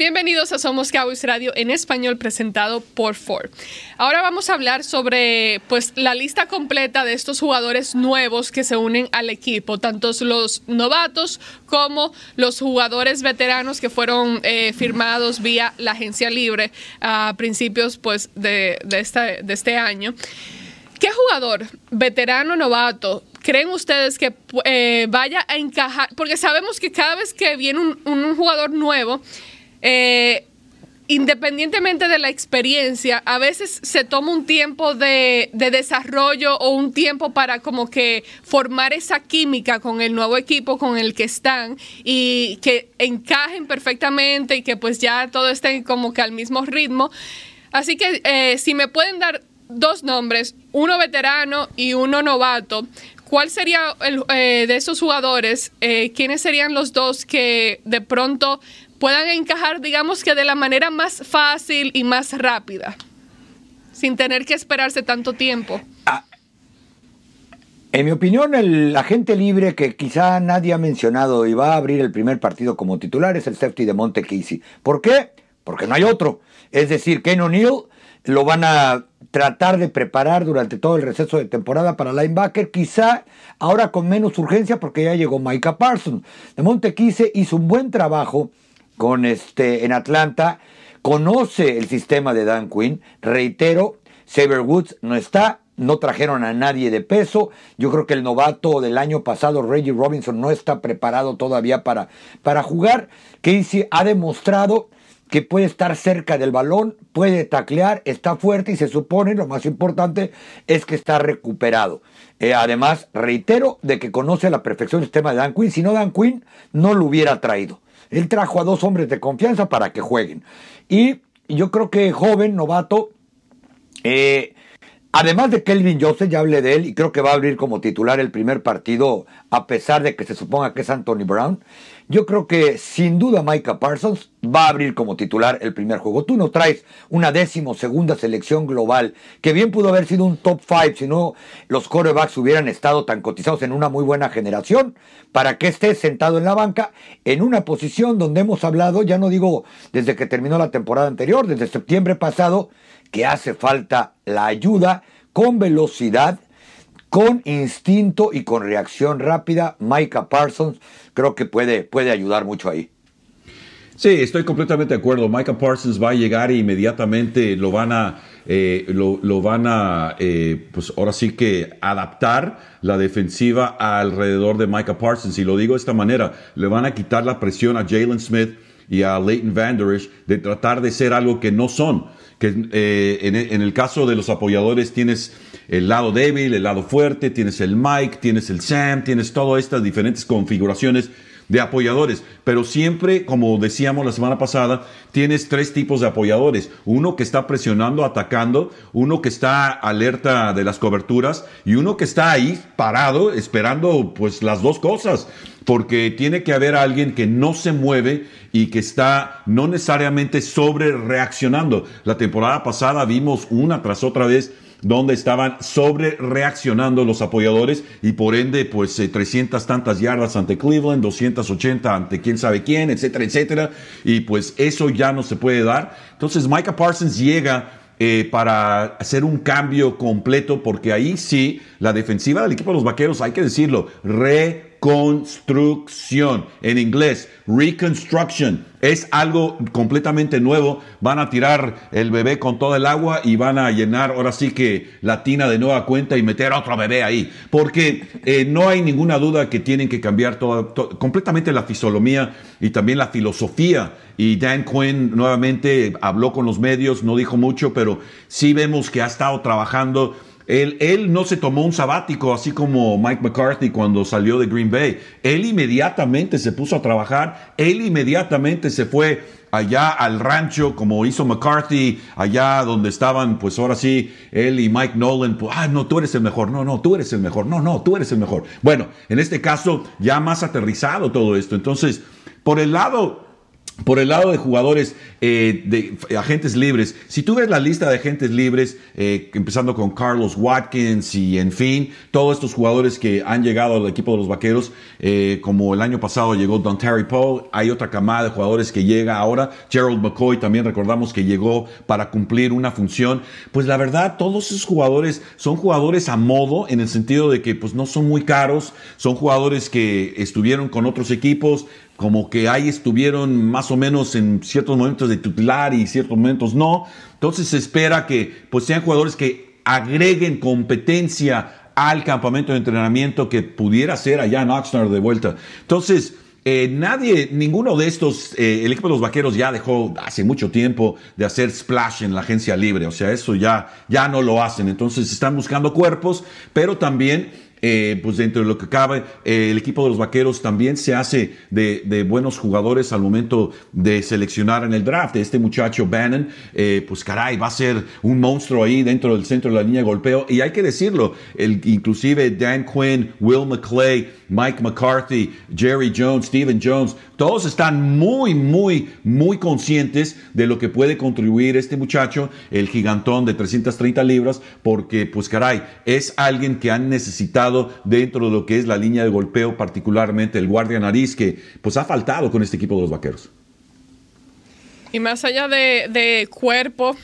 Bienvenidos a Somos Cowboys Radio en español presentado por Ford. Ahora vamos a hablar sobre pues la lista completa de estos jugadores nuevos que se unen al equipo, tanto los novatos como los jugadores veteranos que fueron eh, firmados vía la agencia libre a principios pues de, de, este año. ¿Qué jugador, veterano, novato, creen ustedes que eh, vaya a encajar? Porque sabemos que cada vez que viene un jugador nuevo, eh, independientemente de la experiencia, a veces se toma un tiempo de, desarrollo o un tiempo para como que formar esa química con el nuevo equipo con el que están y que encajen perfectamente y que pues ya todo esté como que al mismo ritmo. Así que eh, si me pueden dar dos nombres, uno veterano y uno novato, ¿cuál sería el, eh, de esos jugadores? ¿Quiénes serían los dos que de pronto puedan encajar, digamos que de la manera más fácil y más rápida, sin tener que esperarse tanto tiempo. Ah, en mi opinión, el agente libre que quizá nadie ha mencionado y va a abrir el primer partido como titular es el safety de Monte Casey. ¿Por qué? Porque no hay otro. Es decir, Ken O'Neill lo van a tratar de preparar durante todo el receso de temporada para linebacker, quizá ahora con menos urgencia porque ya llegó Micah Parsons. De Montequise hizo un buen trabajo con este, en Atlanta, conoce el sistema de Dan Quinn. Reitero, Saber Woods no está, no trajeron a nadie de peso. Yo creo que el novato del año pasado, Reggie Robinson, no está preparado todavía para, para jugar. Casey ha demostrado que puede estar cerca del balón, puede taclear, está fuerte y se supone, lo más importante, es que está recuperado. Eh, además, reitero de que conoce a la perfección el sistema de Dan Quinn. Si no, Dan Quinn no lo hubiera traído. Él trajo a dos hombres de confianza para que jueguen. Y yo creo que joven, novato, eh, además de Kelvin Joseph, ya hablé de él y creo que va a abrir como titular el primer partido, a pesar de que se suponga que es Anthony Brown. Yo creo que sin duda Micah Parsons va a abrir como titular el primer juego. Tú no traes una décimo segunda selección global, que bien pudo haber sido un top five si no los corebacks hubieran estado tan cotizados en una muy buena generación, para que estés sentado en la banca en una posición donde hemos hablado, ya no digo desde que terminó la temporada anterior, desde septiembre pasado, que hace falta la ayuda con velocidad con instinto y con reacción rápida, Micah Parsons creo que puede, puede ayudar mucho ahí. Sí, estoy completamente de acuerdo. Micah Parsons va a llegar e inmediatamente lo van a, eh, lo, van a, eh, pues ahora sí que adaptar la defensiva alrededor de Micah Parsons. Y lo digo de esta manera, le van a quitar la presión a Jalen Smith y a Leighton Vander de tratar de ser algo que no son. Que eh, en, en el caso de los apoyadores tienes el lado débil, el lado fuerte, tienes el Mike, tienes el Sam, tienes todas estas diferentes configuraciones de apoyadores, pero siempre, como decíamos la semana pasada, tienes tres tipos de apoyadores. Uno que está presionando, atacando, uno que está alerta de las coberturas y uno que está ahí parado esperando pues las dos cosas, porque tiene que haber alguien que no se mueve y que está no necesariamente sobre reaccionando. La temporada pasada vimos una tras otra vez donde estaban sobre reaccionando los apoyadores y por ende pues 300 eh, tantas yardas ante Cleveland, 280 ante quién sabe quién, etcétera, etcétera. Y pues eso ya no se puede dar. Entonces Micah Parsons llega eh, para hacer un cambio completo porque ahí sí la defensiva del equipo de los Vaqueros, hay que decirlo, re reconstrucción. En inglés, reconstruction. Es algo completamente nuevo. Van a tirar el bebé con toda el agua y van a llenar ahora sí que la tina de nueva cuenta y meter otro bebé ahí. Porque eh, no hay ninguna duda que tienen que cambiar toda, completamente la fisología y también la filosofía. Y Dan Quinn nuevamente habló con los medios, no dijo mucho, pero sí vemos que ha estado trabajando él, no se tomó un sabático así como Mike McCarthy cuando salió de Green Bay. Él inmediatamente se puso a trabajar, él inmediatamente se fue allá al rancho como hizo McCarthy, allá donde estaban, pues ahora sí, él y Mike Nolan, pues, ah, no, tú eres el mejor, no, no, tú eres el mejor, no, no, tú eres el mejor. Bueno, en este caso ya más aterrizado todo esto. Entonces, por el lado por el lado de jugadores, eh, de agentes libres, si tú ves la lista de agentes libres, eh, empezando con Carlos Watkins y en fin, todos estos jugadores que han llegado al equipo de los vaqueros, eh, como el año pasado llegó Don Terry Paul, hay otra camada de jugadores que llega ahora, Gerald McCoy también recordamos que llegó para cumplir una función, pues la verdad, todos esos jugadores son jugadores a modo, en el sentido de que pues no son muy caros, son jugadores que estuvieron con otros equipos, como que ahí estuvieron más o menos en ciertos momentos de titular y ciertos momentos no. Entonces se espera que pues sean jugadores que agreguen competencia al campamento de entrenamiento que pudiera ser allá en Oxnard de vuelta. Entonces, eh, nadie, ninguno de estos, eh, el equipo de los vaqueros ya dejó hace mucho tiempo de hacer splash en la agencia libre, o sea, eso ya, ya no lo hacen. Entonces están buscando cuerpos, pero también eh, pues dentro de lo que cabe, eh, el equipo de los vaqueros también se hace de, buenos jugadores al momento de seleccionar en el draft. Este muchacho Bannon, eh, pues caray, va a ser un monstruo ahí dentro del centro de la línea de golpeo. Y hay que decirlo, el, inclusive Dan Quinn, Will McClay, Mike McCarthy, Jerry Jones, Steven Jones, todos están muy, muy, muy conscientes de lo que puede contribuir este muchacho, el gigantón de 330 libras, porque pues caray, es alguien que han necesitado dentro de lo que es la línea de golpeo, particularmente el guardia nariz, que pues ha faltado con este equipo de los vaqueros. Y más allá de, de cuerpo,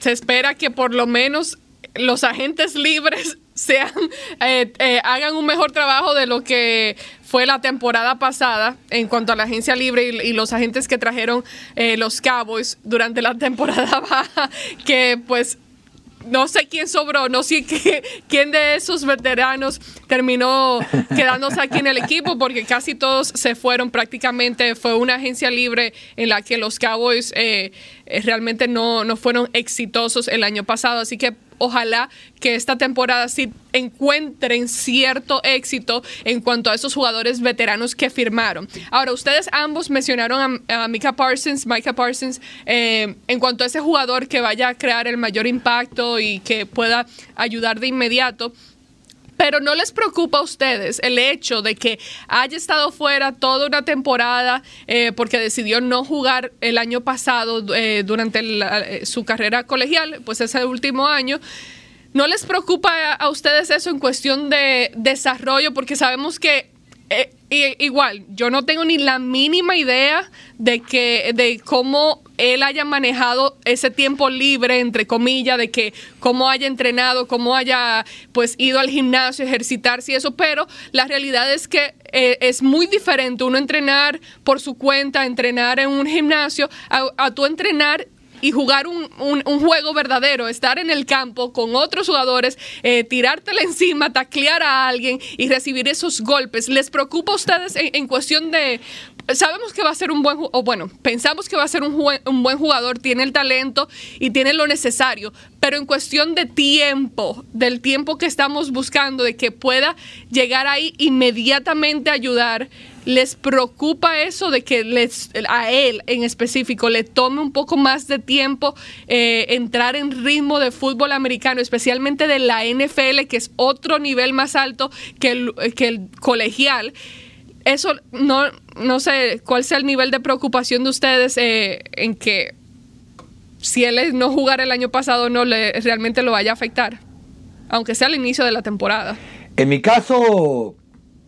se espera que por lo menos los agentes libres sean, eh, eh, hagan un mejor trabajo de lo que fue la temporada pasada en cuanto a la agencia libre y, los agentes que trajeron eh, los Cowboys durante la temporada baja, que pues no sé quién sobró, no sé quién de esos veteranos terminó quedándose aquí en el equipo, porque casi todos se fueron prácticamente. Fue una agencia libre en la que los Cowboys realmente no, no fueron exitosos el año pasado. Así que ojalá que esta temporada sí encuentren cierto éxito en cuanto a esos jugadores veteranos que firmaron. Ahora, ustedes ambos mencionaron a, Mika Parsons, Micah Parsons, eh, en cuanto a ese jugador que vaya a crear el mayor impacto y que pueda ayudar de inmediato. Pero no les preocupa a ustedes el hecho de que haya estado fuera toda una temporada eh, porque decidió no jugar el año pasado eh, durante eh, su carrera colegial, pues ese último año. ¿No les preocupa a ustedes eso en cuestión de desarrollo? Porque sabemos que igual, yo no tengo ni la mínima idea de que de cómo él haya manejado ese tiempo libre entre comillas de que cómo haya entrenado, cómo haya pues ido al gimnasio, ejercitarse y eso, pero la realidad es que eh, es muy diferente uno entrenar por su cuenta, entrenar en un gimnasio, a, a tú entrenar y jugar un, juego verdadero, estar en el campo con otros jugadores, eh, tirártela encima, taclear a alguien y recibir esos golpes. ¿Les preocupa a ustedes en, cuestión de... Sabemos que va a ser un buen, o bueno, pensamos que va a ser un, un buen jugador, tiene el talento y tiene lo necesario, pero en cuestión de tiempo, del tiempo que estamos buscando, de que pueda llegar ahí inmediatamente ayudar, ¿Les preocupa eso de que les, a él en específico le tome un poco más de tiempo eh, entrar en ritmo de fútbol americano, especialmente de la NFL, que es otro nivel más alto que el, que el colegial? Eso no, no sé cuál sea el nivel de preocupación de ustedes eh, en que si él no jugar el año pasado no le realmente lo vaya a afectar, aunque sea al inicio de la temporada. En mi caso,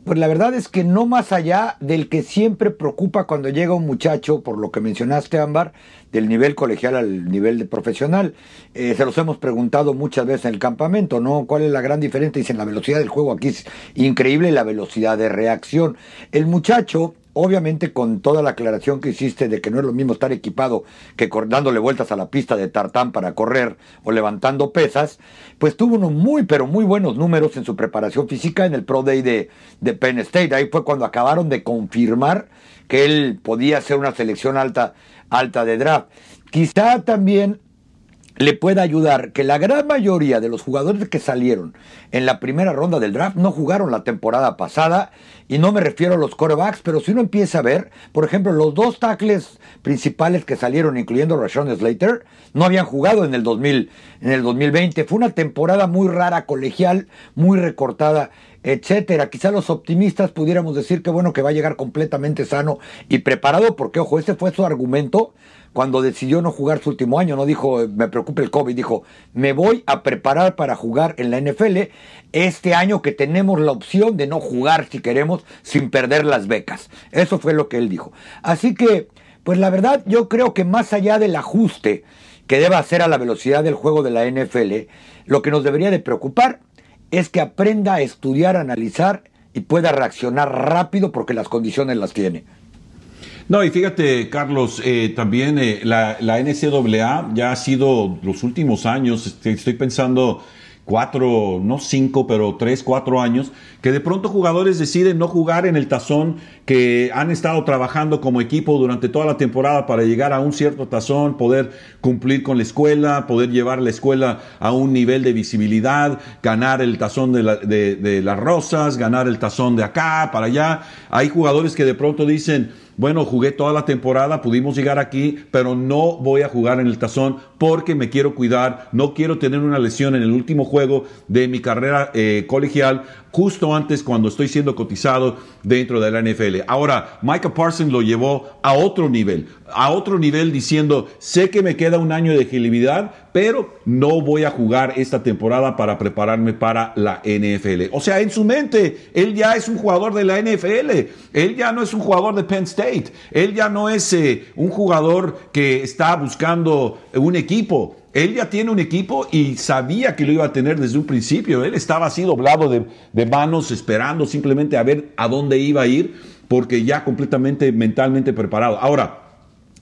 pues la verdad es que no más allá del que siempre preocupa cuando llega un muchacho, por lo que mencionaste, Ámbar, del nivel colegial al nivel de profesional. Eh, se los hemos preguntado muchas veces en el campamento, ¿no? ¿Cuál es la gran diferencia? Dicen, la velocidad del juego aquí es increíble, la velocidad de reacción. El muchacho Obviamente con toda la aclaración que hiciste de que no es lo mismo estar equipado que dándole vueltas a la pista de tartán para correr o levantando pesas, pues tuvo unos muy pero muy buenos números en su preparación física en el Pro Day de, de Penn State. Ahí fue cuando acabaron de confirmar que él podía ser una selección alta, alta de draft. Quizá también le pueda ayudar que la gran mayoría de los jugadores que salieron en la primera ronda del draft no jugaron la temporada pasada y no me refiero a los corebacks, pero si uno empieza a ver, por ejemplo, los dos tackles principales que salieron, incluyendo Rashawn Slater, no habían jugado en el 2000, en el 2020. Fue una temporada muy rara, colegial, muy recortada, etcétera. Quizá los optimistas pudiéramos decir que bueno que va a llegar completamente sano y preparado, porque ojo, ese fue su argumento cuando decidió no jugar su último año, no dijo me preocupe el COVID, dijo me voy a preparar para jugar en la NFL este año que tenemos la opción de no jugar si queremos sin perder las becas. Eso fue lo que él dijo. Así que, pues la verdad yo creo que más allá del ajuste que deba hacer a la velocidad del juego de la NFL, lo que nos debería de preocupar es que aprenda a estudiar, analizar y pueda reaccionar rápido porque las condiciones las tiene. No, y fíjate, Carlos, eh, también eh, la, la, NCAA ya ha sido los últimos años, este, estoy pensando cuatro, no cinco, pero tres, cuatro años, que de pronto jugadores deciden no jugar en el tazón que han estado trabajando como equipo durante toda la temporada para llegar a un cierto tazón, poder cumplir con la escuela, poder llevar la escuela a un nivel de visibilidad, ganar el tazón de, de las rosas, ganar el tazón de acá, para allá. Hay jugadores que de pronto dicen, bueno, jugué toda la temporada, pudimos llegar aquí, pero no voy a jugar en el tazón porque me quiero cuidar, no quiero tener una lesión en el último juego de mi carrera eh, colegial, justo antes cuando estoy siendo cotizado dentro de la NFL. Ahora, Micah Parsons lo llevó a otro nivel, a otro nivel diciendo, sé que me queda un año de agilidad, pero no voy a jugar esta temporada para prepararme para la NFL. O sea, en su mente, él ya es un jugador de la NFL, él ya no es un jugador de Penn State, él ya no es eh, un jugador que está buscando un equipo. Él ya tiene un equipo y sabía que lo iba a tener desde un principio. Él estaba así doblado de, de manos, esperando simplemente a ver a dónde iba a ir, porque ya completamente mentalmente preparado. Ahora,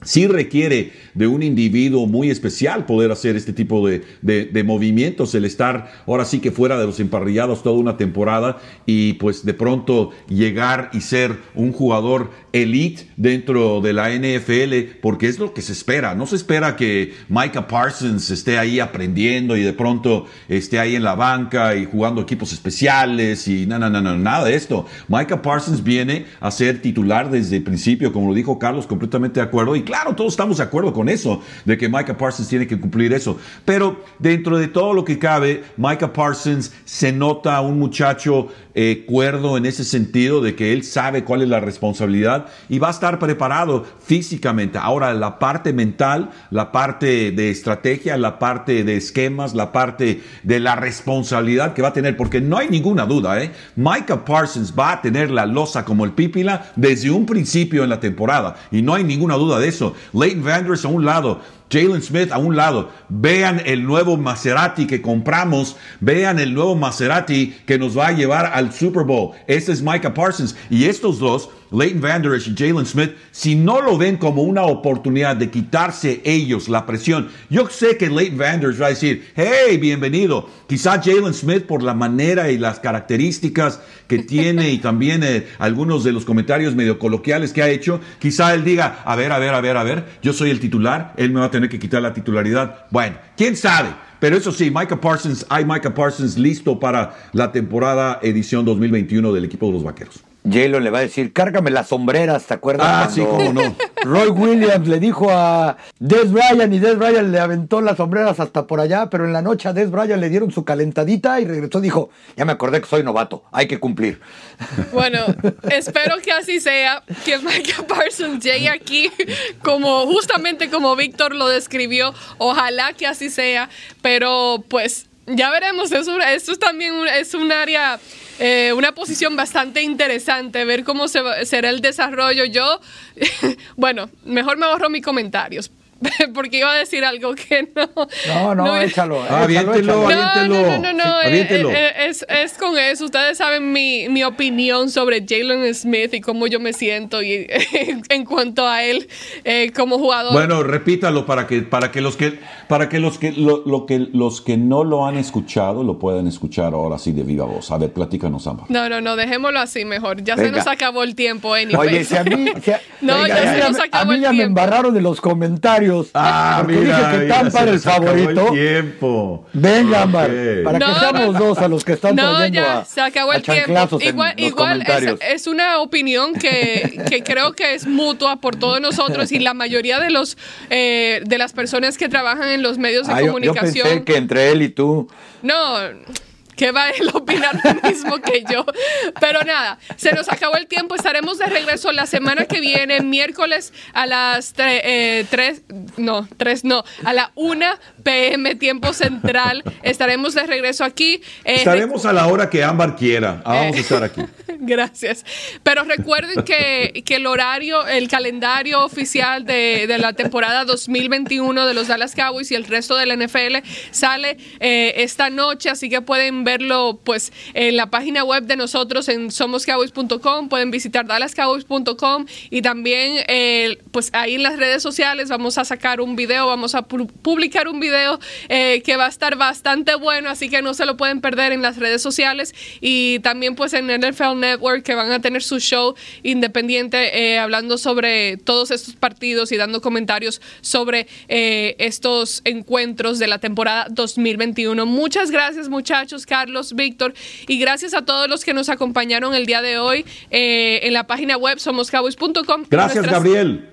sí requiere de un individuo muy especial poder hacer este tipo de, de, movimientos, el estar ahora sí que fuera de los emparrillados toda una temporada y pues de pronto llegar y ser un jugador elite dentro de la NFL, porque es lo que se espera. No se espera que Micah Parsons esté ahí aprendiendo y de pronto esté ahí en la banca y jugando equipos especiales y nada, nada, nada de esto. Micah Parsons viene a ser titular desde el principio, como lo dijo Carlos, completamente de acuerdo. Y claro, todos estamos de acuerdo con eso, de que Micah Parsons tiene que cumplir eso. Pero dentro de todo lo que cabe, Micah Parsons se nota un muchacho eh, en ese sentido de que él sabe cuál es la responsabilidad y va a estar preparado físicamente. Ahora, la parte mental, la parte de estrategia, la parte de esquemas, la parte de la responsabilidad que va a tener, porque no hay ninguna duda, ¿eh? Micah Parsons va a tener la losa como el pípila desde un principio en la temporada y no hay ninguna duda de eso. Leighton Vanders a un lado, Jalen Smith a un lado. Vean el nuevo Maserati que compramos. Vean el nuevo Maserati que nos va a llevar al Super Bowl. Este es Micah Parsons. Y estos dos, Leighton Vander y Jalen Smith, si no lo ven como una oportunidad de quitarse ellos la presión, yo sé que Leighton Vander va a decir, hey, bienvenido. Quizá Jalen Smith por la manera y las características que tiene y también eh, algunos de los comentarios medio coloquiales que ha hecho, quizá él diga, a ver, a ver, a ver, a ver, yo soy el titular, él me va a tener que quitar la titularidad. Bueno, quién sabe. Pero eso sí, Micah Parsons, hay Micah Parsons listo para la temporada edición 2021 del equipo de los Vaqueros. J-Lo le va a decir, cárgame las sombreras, ¿te acuerdas? Ah, sí, cómo no. Roy Williams le dijo a Des Bryant y Des Bryant le aventó las sombreras hasta por allá, pero en la noche a Des Bryant le dieron su calentadita y regresó y dijo, ya me acordé que soy novato, hay que cumplir. Bueno, espero que así sea, que Micah Parsons llegue aquí como justamente como Víctor lo describió, ojalá que así sea, pero pues Ya veremos, eso, esto también es un área, eh, una posición bastante interesante, ver cómo se será el desarrollo. Yo, bueno, mejor me ahorro mis comentarios, porque iba a decir algo que no. No, no, échalo. Ah, aviéntelo, aviéntelo. No, no, no, no. Eh, eh, es, es, con eso. Ustedes saben mi, mi opinión sobre Jalen Smith y cómo yo me siento y, en cuanto a él eh, como jugador. Bueno, repítalo para que, para que los que, para que los que, lo, que los que no lo han escuchado lo puedan escuchar ahora sí de viva voz. A ver, platícanos, Ámbar. No, no, no, dejémoslo así mejor. Ya se nos acabó el tiempo, anyway. Oye, si a mí, no, ya, se nos acabó a mí ya me embarraron de los comentarios Ah, porque mira, dije que Tampa era el favorito. El tiempo. Venga, Ámbar, para que seamos dos a los que están no, trayendo ya, a, se acabó el tiempo. Igual, igual es, es, una opinión que, que, creo que es mutua por todos nosotros y la mayoría de los eh, de las personas que trabajan en los medios de ah, comunicación. Yo, yo pensé que entre él y tú. No que va él a opinar lo mismo que yo. Pero nada, se nos acabó el tiempo. Estaremos de regreso la semana que viene, miércoles a las 3, eh, no, 3 no, a la 1 pm, tiempo central. Estaremos de regreso aquí. Eh, Estaremos a la hora que Ámbar quiera. Ah, vamos a estar aquí. Gracias. Pero recuerden que, que, el horario, el calendario oficial de, de, la temporada 2021 de los Dallas Cowboys y el resto de la NFL sale eh, esta noche, así que pueden verlo pues en la página web de nosotros en somoscowboys.com, pueden visitar dallascowboys.com y también eh, pues ahí en las redes sociales vamos a sacar un video, vamos a publicar un video eh, que va a estar bastante bueno, así que no se lo pueden perder en las redes sociales y también pues en NFL Network que van a tener su show independiente eh, hablando sobre todos estos partidos y dando comentarios sobre estos encuentros de la temporada 2021. Muchas gracias muchachos, Carlos, Víctor, y gracias a todos los que nos acompañaron el día de hoy eh, en la página web somoscowboys.com. Gracias, Gabriel.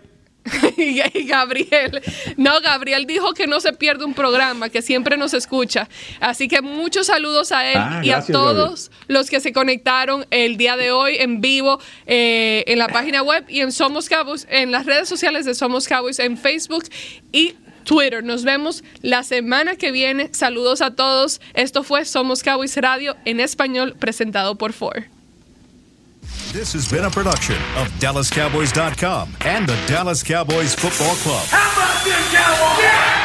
y Gabriel, no, Gabriel dijo que no se pierde un programa, que siempre nos escucha. Así que muchos saludos a él ah, y a todos los que se conectaron el día de hoy en vivo eh, en la página web y en Somos Cowboys, en las redes sociales de Somos Cowboys, en Facebook y Twitter. Nos vemos la semana que viene. Saludos a todos. Esto fue Somos Cowboys Radio en español presentado por Four. This has been a production of DallasCowboys.com and the Dallas Cowboys Football Club. How about this, Cowboys?